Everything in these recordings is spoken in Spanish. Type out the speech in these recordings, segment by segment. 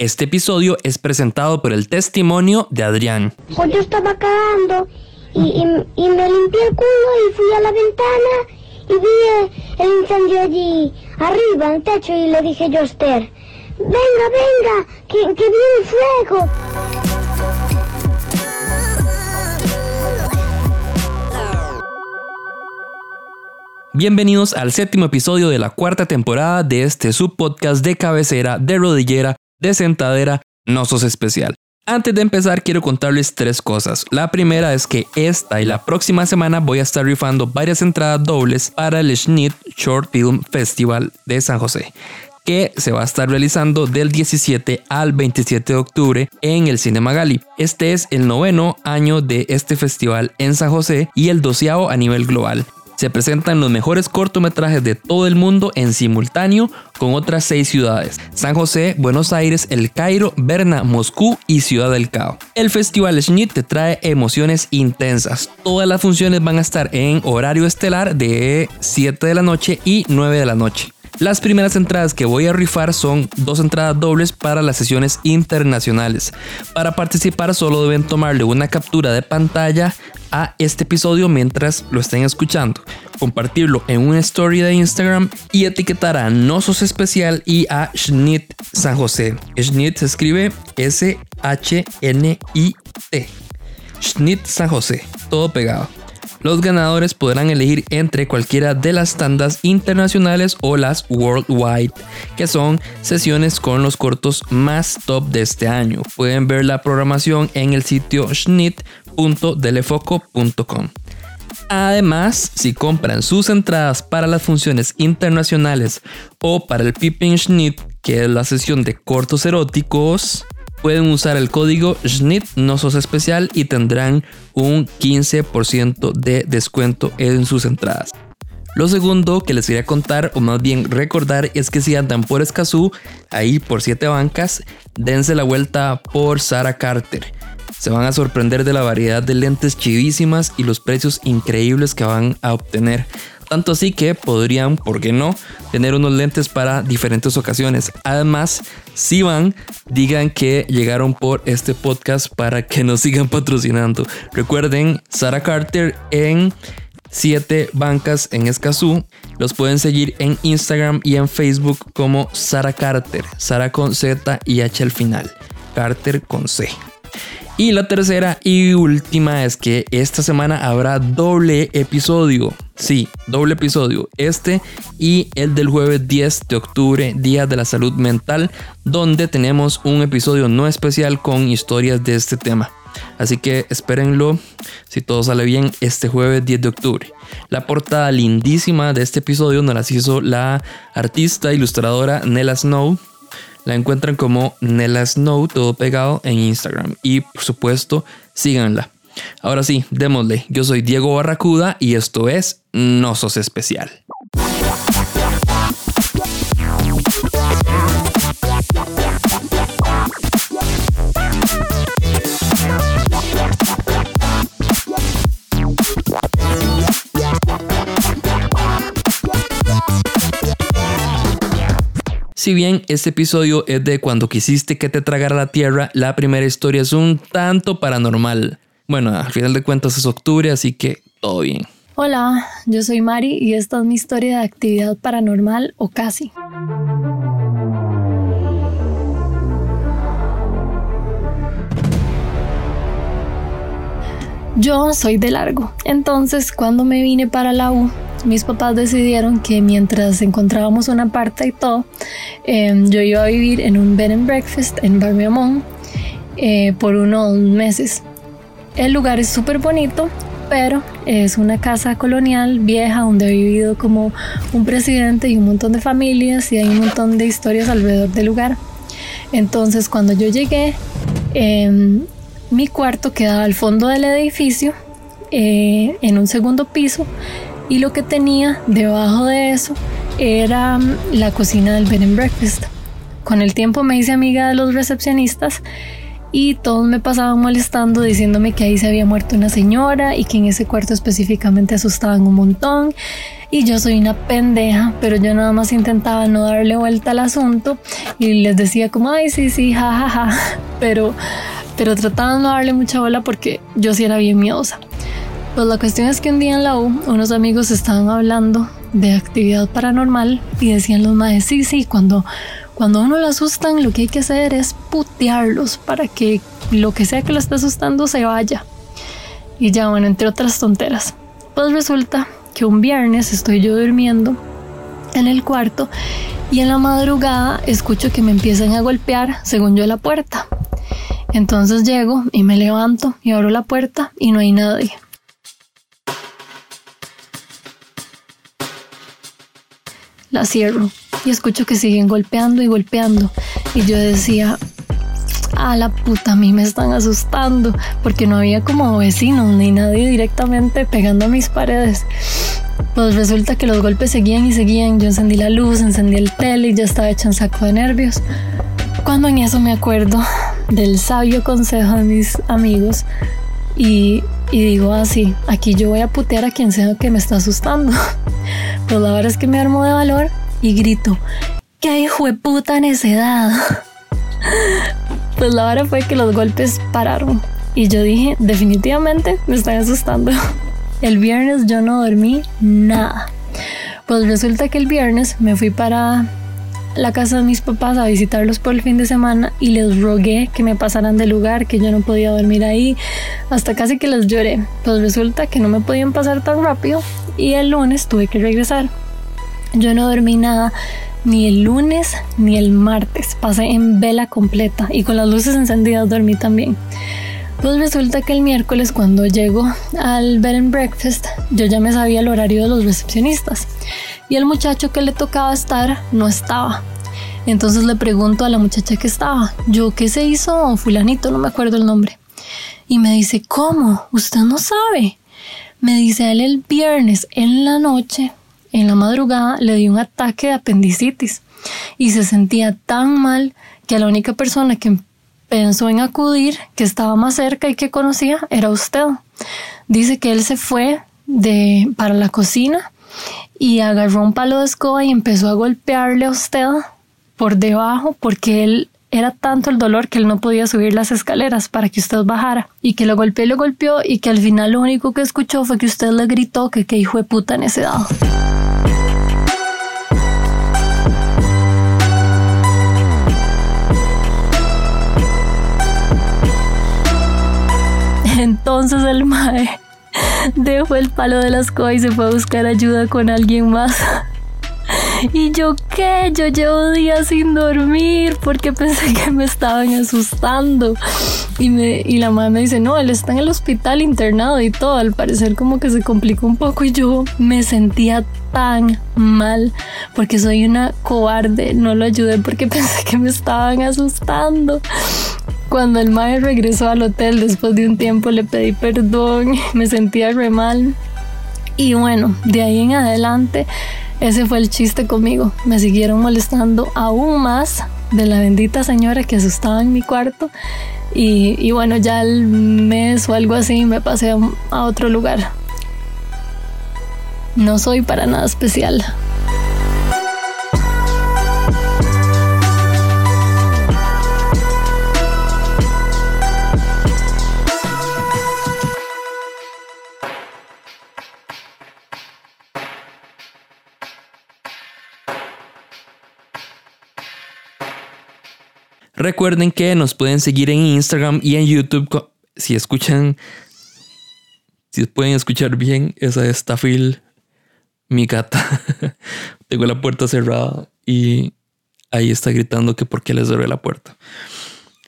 Este episodio es presentado por el testimonio de Adrián. Pues yo estaba cagando y, y, y me limpié el culo y fui a la ventana y vi el incendio allí arriba en el techo y le dije yo a Esther, venga, venga, que, que viene fuego. Bienvenidos al séptimo episodio de la cuarta temporada de este subpodcast de cabecera, de rodillera, de sentadera, no sos especial. Antes de empezar quiero contarles tres cosas. La primera es que esta y la próxima semana voy a estar rifando varias entradas dobles para el Schnitt Short Film Festival de San José que se va a estar realizando del 17 al 27 de octubre en el Cinema Gali. Este es el noveno año de este festival en San José y el doceavo a nivel global se presentan los mejores cortometrajes de todo el mundo en simultáneo con otras seis ciudades: San José, Buenos Aires, El Cairo, Berna, Moscú y Ciudad del Cabo. El Festival Schnitt te trae emociones intensas. Todas las funciones van a estar en horario estelar de 7 de la noche y 9 de la noche. Las primeras entradas que voy a rifar son dos entradas dobles para las sesiones internacionales. Para participar solo deben tomarle una captura de pantalla a este episodio mientras lo estén escuchando, compartirlo en una story de Instagram y etiquetar a Nosos Especial y a Schnit San José. Schnit se escribe S-H-N-I-T. Schnit San José, todo pegado. Los ganadores podrán elegir entre cualquiera de las tandas internacionales o las worldwide, que son sesiones con los cortos más top de este año. Pueden ver la programación en el sitio schnit.delefoco.com. Además, si compran sus entradas para las funciones internacionales o para el Pippin Schnitt, que es la sesión de cortos eróticos, pueden usar el código SNIT no sos especial y tendrán un 15% de descuento en sus entradas. Lo segundo que les quería contar, o más bien recordar, es que si andan por Escazú, ahí por 7 bancas, dense la vuelta por Sarah Carter. Se van a sorprender de la variedad de lentes chivísimas y los precios increíbles que van a obtener. Tanto así que podrían, ¿por qué no?, tener unos lentes para diferentes ocasiones. Además, si van, digan que llegaron por este podcast para que nos sigan patrocinando. Recuerden, Sarah Carter en 7 bancas en Escazú. Los pueden seguir en Instagram y en Facebook como Sara Carter. Sara con Z y H al final. Carter con C. Y la tercera y última es que esta semana habrá doble episodio. Sí, doble episodio. Este y el del jueves 10 de octubre, Día de la Salud Mental, donde tenemos un episodio no especial con historias de este tema. Así que espérenlo, si todo sale bien, este jueves 10 de octubre. La portada lindísima de este episodio nos las hizo la artista ilustradora Nella Snow la encuentran como Nella Snow, todo pegado en Instagram. Y por supuesto, síganla. Ahora sí, démosle. Yo soy Diego Barracuda y esto es No Sos Especial. Si bien este episodio es de cuando quisiste que te tragara la tierra, la primera historia es un tanto paranormal. Bueno, al final de cuentas es octubre, así que todo bien. Hola, yo soy Mari y esta es mi historia de actividad paranormal o casi. Yo soy de largo, entonces cuando me vine para la U mis papás decidieron que mientras encontrábamos una parte y todo, em, yo iba a vivir en un bed and breakfast en Barmiamón eh, por unos meses. El lugar es súper bonito, pero es una casa colonial vieja donde ha vivido como un presidente y un montón de familias y hay un montón de historias alrededor del lugar. Entonces cuando yo llegué, em, mi cuarto quedaba al fondo del edificio, eh, en un segundo piso, y lo que tenía debajo de eso era mm, la cocina del bed and breakfast. Con el tiempo me hice amiga de los recepcionistas y todos me pasaban molestando diciéndome que ahí se había muerto una señora y que en ese cuarto específicamente asustaban un montón y yo soy una pendeja, pero yo nada más intentaba no darle vuelta al asunto y les decía como, ay, sí, sí, jajaja, pero, pero trataba de no darle mucha bola porque yo sí era bien miedosa. Pues la cuestión es que un día en la U unos amigos estaban hablando de actividad paranormal y decían los maes, sí, sí, cuando, cuando uno lo asustan lo que hay que hacer es putearlos para que lo que sea que lo esté asustando se vaya. Y ya bueno, entre otras tonteras. Pues resulta que un viernes estoy yo durmiendo en el cuarto y en la madrugada escucho que me empiezan a golpear según yo la puerta. Entonces llego y me levanto y abro la puerta y no hay nadie. La cierro y escucho que siguen golpeando y golpeando y yo decía, a la puta, a mí me están asustando porque no había como vecinos ni nadie directamente pegando a mis paredes. Pues resulta que los golpes seguían y seguían. Yo encendí la luz, encendí el tele y ya estaba hecho un saco de nervios. Cuando en eso me acuerdo del sabio consejo de mis amigos y, y digo así, aquí yo voy a putear a quien sea que me está asustando. Pues la verdad es que me armo de valor y grito, ¡qué hijo de puta necedad! Pues la verdad fue que los golpes pararon y yo dije, definitivamente me están asustando. El viernes yo no dormí nada. Pues resulta que el viernes me fui para la casa de mis papás a visitarlos por el fin de semana y les rogué que me pasaran del lugar, que yo no podía dormir ahí, hasta casi que les lloré. Pues resulta que no me podían pasar tan rápido y el lunes tuve que regresar. Yo no dormí nada ni el lunes ni el martes. Pasé en vela completa y con las luces encendidas dormí también. Pues resulta que el miércoles cuando llego al bed and breakfast yo ya me sabía el horario de los recepcionistas y el muchacho que le tocaba estar no estaba. Entonces le pregunto a la muchacha que estaba, yo qué se hizo fulanito, no me acuerdo el nombre. Y me dice, ¿cómo? ¿Usted no sabe? Me dice él el viernes en la noche en la madrugada le dio un ataque de apendicitis y se sentía tan mal que la única persona que pensó en acudir, que estaba más cerca y que conocía, era usted. Dice que él se fue de, para la cocina y agarró un palo de escoba y empezó a golpearle a usted por debajo porque él era tanto el dolor que él no podía subir las escaleras para que usted bajara y que lo golpeó y lo golpeó y que al final lo único que escuchó fue que usted le gritó que qué hijo de puta necedad. Entonces el mae dejó el palo de la escoba y se fue a buscar ayuda con alguien más. Y yo qué, yo llevo días sin dormir porque pensé que me estaban asustando. Y, me, y la mamá me dice, no, él está en el hospital internado y todo. Al parecer como que se complicó un poco y yo me sentía tan mal porque soy una cobarde. No lo ayudé porque pensé que me estaban asustando. Cuando el mae regresó al hotel después de un tiempo le pedí perdón, me sentía re mal. Y bueno, de ahí en adelante ese fue el chiste conmigo. Me siguieron molestando aún más de la bendita señora que asustaba en mi cuarto. Y, bueno, ya el mes o algo así me pasé a otro lugar. No soy para nada especial. Recuerden que nos pueden seguir en Instagram y en YouTube. Si escuchan, si pueden escuchar bien, esa es Tafil, mi gata. Tengo la puerta cerrada y ahí está gritando que por qué les cerré la puerta.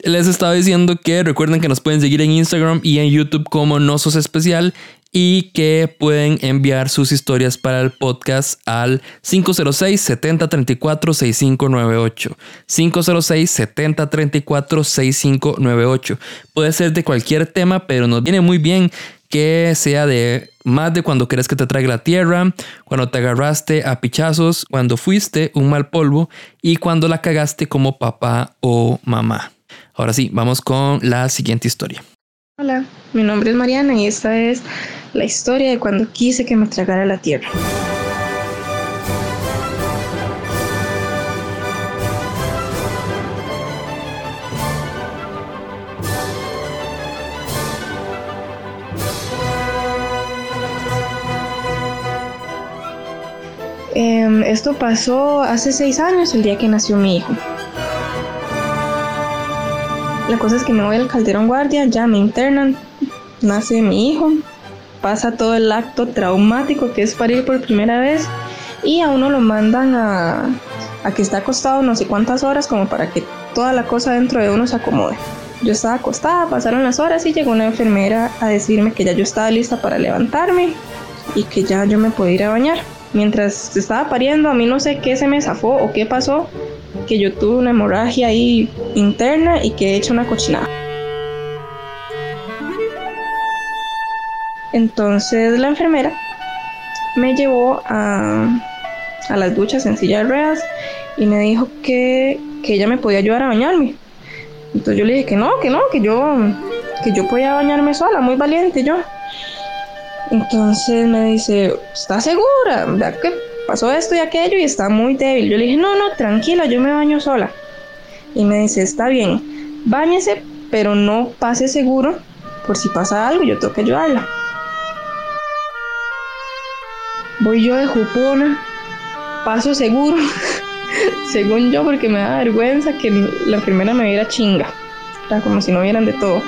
Les estaba diciendo que recuerden que nos pueden seguir en Instagram y en YouTube como Nosos Especial y que pueden enviar sus historias para el podcast al 506 7034 6598. 506 7034 6598. Puede ser de cualquier tema, pero nos viene muy bien que sea de más de cuando querés que te traiga la tierra, cuando te agarraste a pichazos, cuando fuiste un mal polvo y cuando la cagaste como papá o mamá. Ahora sí, vamos con la siguiente historia. Hola, mi nombre es Mariana y esta es la historia de cuando quise que me tragara la tierra. Em, esto pasó hace seis años, el día que nació mi hijo. La cosa es que me voy al Calderón Guardia, ya me internan, nace mi hijo, pasa todo el acto traumático que es parir por primera vez y a uno lo mandan a, a que esté acostado no sé cuántas horas como para que toda la cosa dentro de uno se acomode. Yo estaba acostada, pasaron las horas y llegó una enfermera a decirme que ya yo estaba lista para levantarme y que ya yo me podía ir a bañar. Mientras estaba pariendo, a mí no sé qué se me zafó o qué pasó, que yo tuve una hemorragia ahí interna y que he hecho una cochinada. Entonces la enfermera me llevó a, a las duchas en silla de ruedas y me dijo que, que ella me podía ayudar a bañarme. Entonces yo le dije que no, que no, que yo, que yo podía bañarme sola, muy valiente yo. Entonces me dice, ¿estás segura? ¿Verdad que pasó esto y aquello y está muy débil? Yo le dije, no, no, tranquila, yo me baño sola. Y me dice, está bien, báñese, pero no pase seguro por si pasa algo, yo tengo que ayudarla. Voy yo de jupona, paso seguro, según yo, porque me da vergüenza que la enfermera me viera chinga, como si no vieran de todo.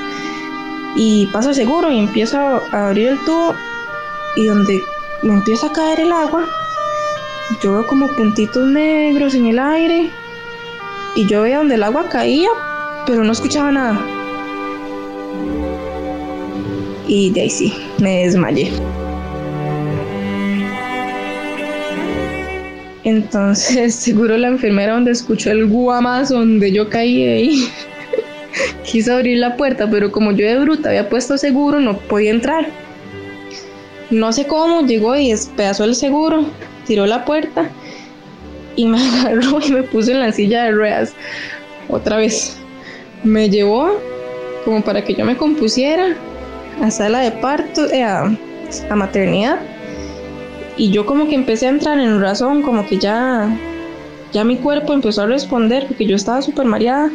Y paso seguro y empiezo a abrir el tubo y donde me empieza a caer el agua, yo veo como puntitos negros en el aire y yo veía donde el agua caía, pero no escuchaba nada. Y de ahí sí, me desmayé. Entonces, seguro la enfermera donde escuchó el guamazo donde yo caí ahí, quiso abrir la puerta, pero como yo de bruta había puesto seguro, no podía entrar. No sé cómo, llegó y despedazó el seguro, tiró la puerta y me agarró y me puso en la silla de ruedas. Otra vez. Me llevó como para que yo me compusiera a sala de parto, eh, a, a maternidad. Y yo como que empecé a entrar en razón, como que ya, ya mi cuerpo empezó a responder, porque yo estaba súper mareada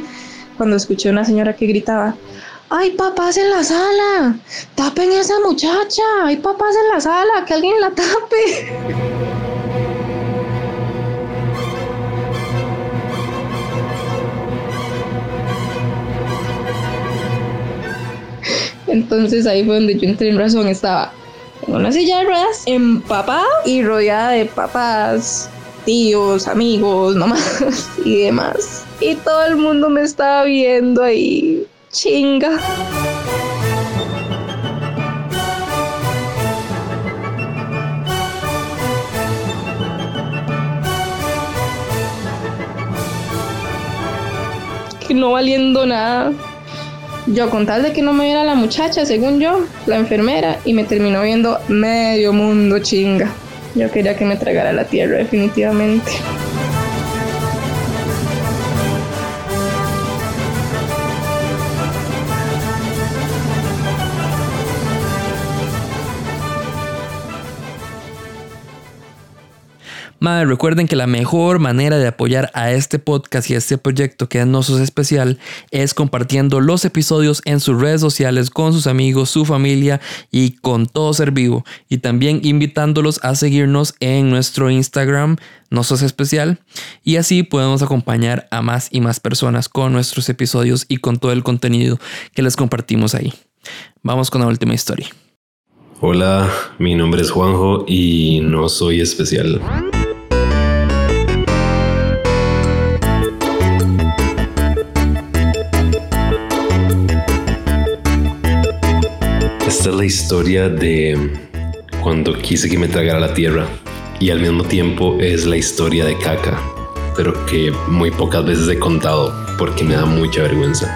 cuando escuché a una señora que gritaba, ¡Hay papás en la sala! ¡Tapen a esa muchacha! ¡Hay papás en la sala! ¡Que alguien la tape! Entonces ahí fue donde yo entré en razón. Estaba en una silla de ruedas, empapada y rodeada de papás, tíos, amigos, nomás y demás. Y todo el mundo me estaba viendo ahí Chinga. Que no valiendo nada. Yo con tal de que no me viera la muchacha, según yo, la enfermera, y me terminó viendo medio mundo chinga. Yo quería que me tragara la tierra definitivamente. Madre, recuerden que la mejor manera de apoyar a este podcast y a este proyecto que es Nosos Especial es compartiendo los episodios en sus redes sociales con sus amigos, su familia y con todo ser vivo. Y también invitándolos a seguirnos en nuestro Instagram, Nosos Especial. Y así podemos acompañar a más y más personas con nuestros episodios y con todo el contenido que les compartimos ahí. Vamos con la última historia. Hola, mi nombre es Juanjo y no soy especial. Es la historia de cuando quise que me tragara la tierra y al mismo tiempo es la historia de caca, pero que muy pocas veces he contado porque me da mucha vergüenza.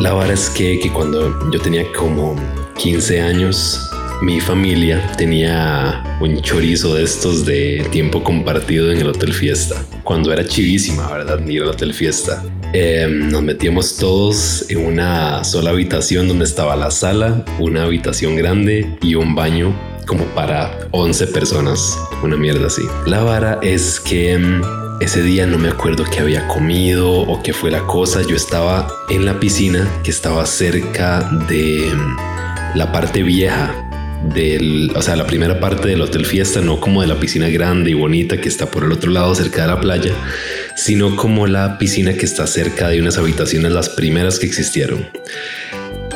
La verdad es que, que cuando yo tenía como 15 años, mi familia tenía un chorizo de estos de tiempo compartido en el Hotel Fiesta. Cuando era chivísima, ¿verdad? Ir al Hotel Fiesta. Em, nos metíamos todos en una sola habitación donde estaba la sala, una habitación grande y un baño como para 11 personas, una mierda así. La vara es que em, ese día no me acuerdo qué había comido o qué fue la cosa. Yo estaba en la piscina que estaba cerca de em, la parte vieja del, o sea, la primera parte del Hotel Fiesta, no como de la piscina grande y bonita que está por el otro lado cerca de la playa, sino como la piscina que está cerca de unas habitaciones, las primeras que existieron.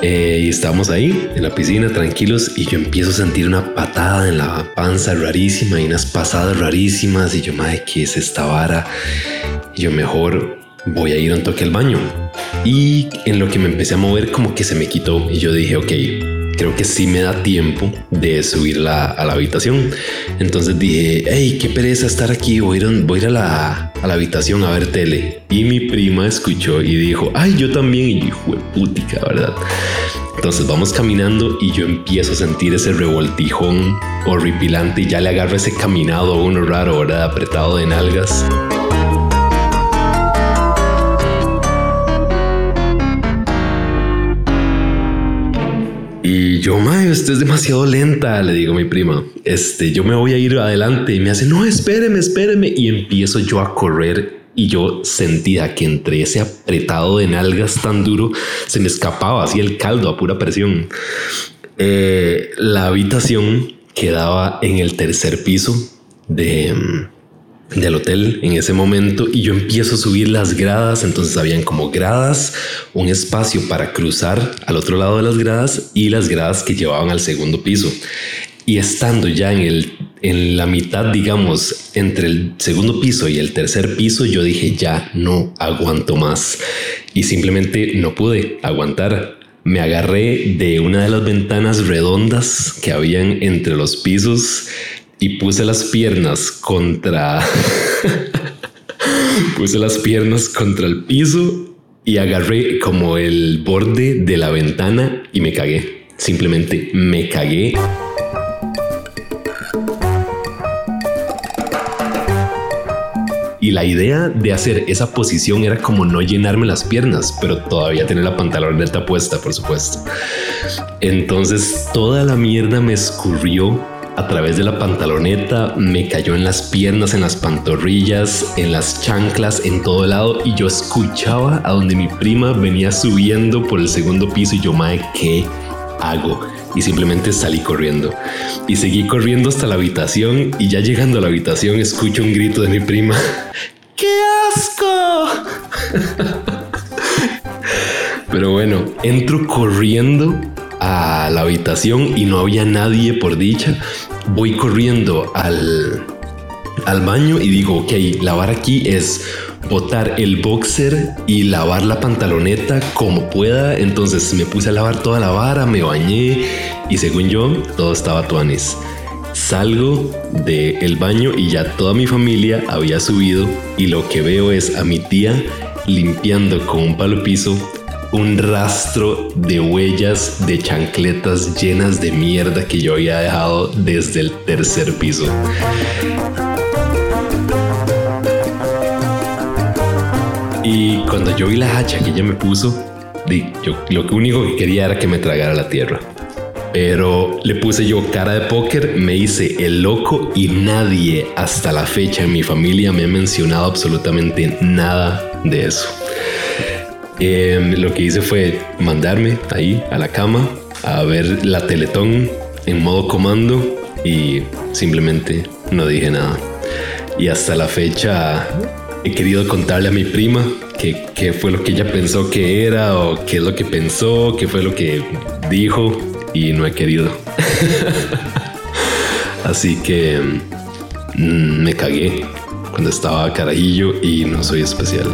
Eh, y estábamos ahí en la piscina tranquilos y yo empiezo a sentir una patada en la panza rarísima y unas pasadas rarísimas y yo, madre, ¿qué es esta vara? Yo mejor voy a ir un toque al baño. Y en lo que me empecé a mover como que se me quitó y yo dije, ok, creo que sí me da tiempo de subirla a la habitación. Entonces dije, hey, qué pereza estar aquí, voy a ir, a, la, a la habitación a ver tele. Y mi prima escuchó y dijo, ay, yo también. Y yo, fue putica, ¿verdad? Entonces vamos caminando y yo empiezo a sentir ese revoltijón horripilante y ya le agarro ese caminado a uno raro, ¿verdad? Apretado de nalgas. Yo, mae, usted es demasiado lenta, le digo a mi prima. Este, yo me voy a ir adelante y me hace, no, espéreme, espéreme. Y empiezo yo a correr y yo sentía que entre ese apretado de nalgas tan duro se me escapaba así el caldo a pura presión. Eh, la habitación quedaba en el tercer piso de del hotel en ese momento y yo empiezo a subir las gradas, entonces habían como gradas, un espacio para cruzar al otro lado de las gradas y las gradas que llevaban al segundo piso. Y estando ya en el en la mitad, digamos, entre el segundo piso y el tercer piso, yo dije, ya no aguanto más. Y simplemente no pude aguantar. Me agarré de una de las ventanas redondas que habían entre los pisos y puse las piernas contra... puse las piernas contra el piso y agarré como el borde de la ventana y me cagué. Simplemente me cagué. Y la idea de hacer esa posición era como no llenarme las piernas, pero todavía tener la pantaloneta puesta, por supuesto. Entonces toda la mierda me escurrió a través de la pantaloneta, me cayó en las piernas, en las pantorrillas, en las chanclas, en todo lado y yo escuchaba a donde mi prima venía subiendo por el segundo piso y yo, mae, ¿qué hago? Y simplemente salí corriendo. Y seguí corriendo hasta la habitación y ya llegando a la habitación escucho un grito de mi prima. ¡Qué asco! Pero bueno, entro corriendo a la habitación y no había nadie por dicha voy corriendo al, al baño y digo, ok, lavar aquí es botar el boxer y lavar la pantaloneta como pueda. Entonces me puse a lavar toda la vara, me bañé y según yo, todo estaba tuanis. Salgo del baño y ya toda mi familia había subido y lo que veo es a mi tía limpiando con un palo piso un rastro de huellas de chancletas llenas de mierda que yo había dejado desde el tercer piso. Y cuando yo vi la hacha que ella me puso, yo lo único que quería era que me tragara la tierra. Pero le puse yo cara de póker, me hice el loco y nadie hasta la fecha en mi familia me ha mencionado absolutamente nada de eso. Em, lo que hice fue mandarme ahí a la cama a ver la Teletón en modo comando y simplemente no dije nada. Y hasta la fecha he querido contarle a mi prima qué, fue lo que ella pensó que era o qué es lo que pensó, qué fue lo que dijo y no he querido. Así que mm, me cagué cuando estaba carajillo y no soy especial.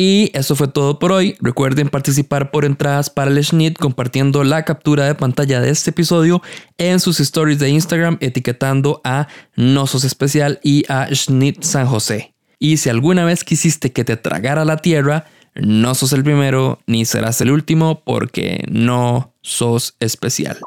Y eso fue todo por hoy. Recuerden participar por entradas para el Schnitt compartiendo la captura de pantalla de este episodio en sus stories de Instagram etiquetando a Nosos Especial y a Schnitt San José. Y si alguna vez quisiste que te tragara la tierra, no sos el primero ni serás el último porque no sos especial.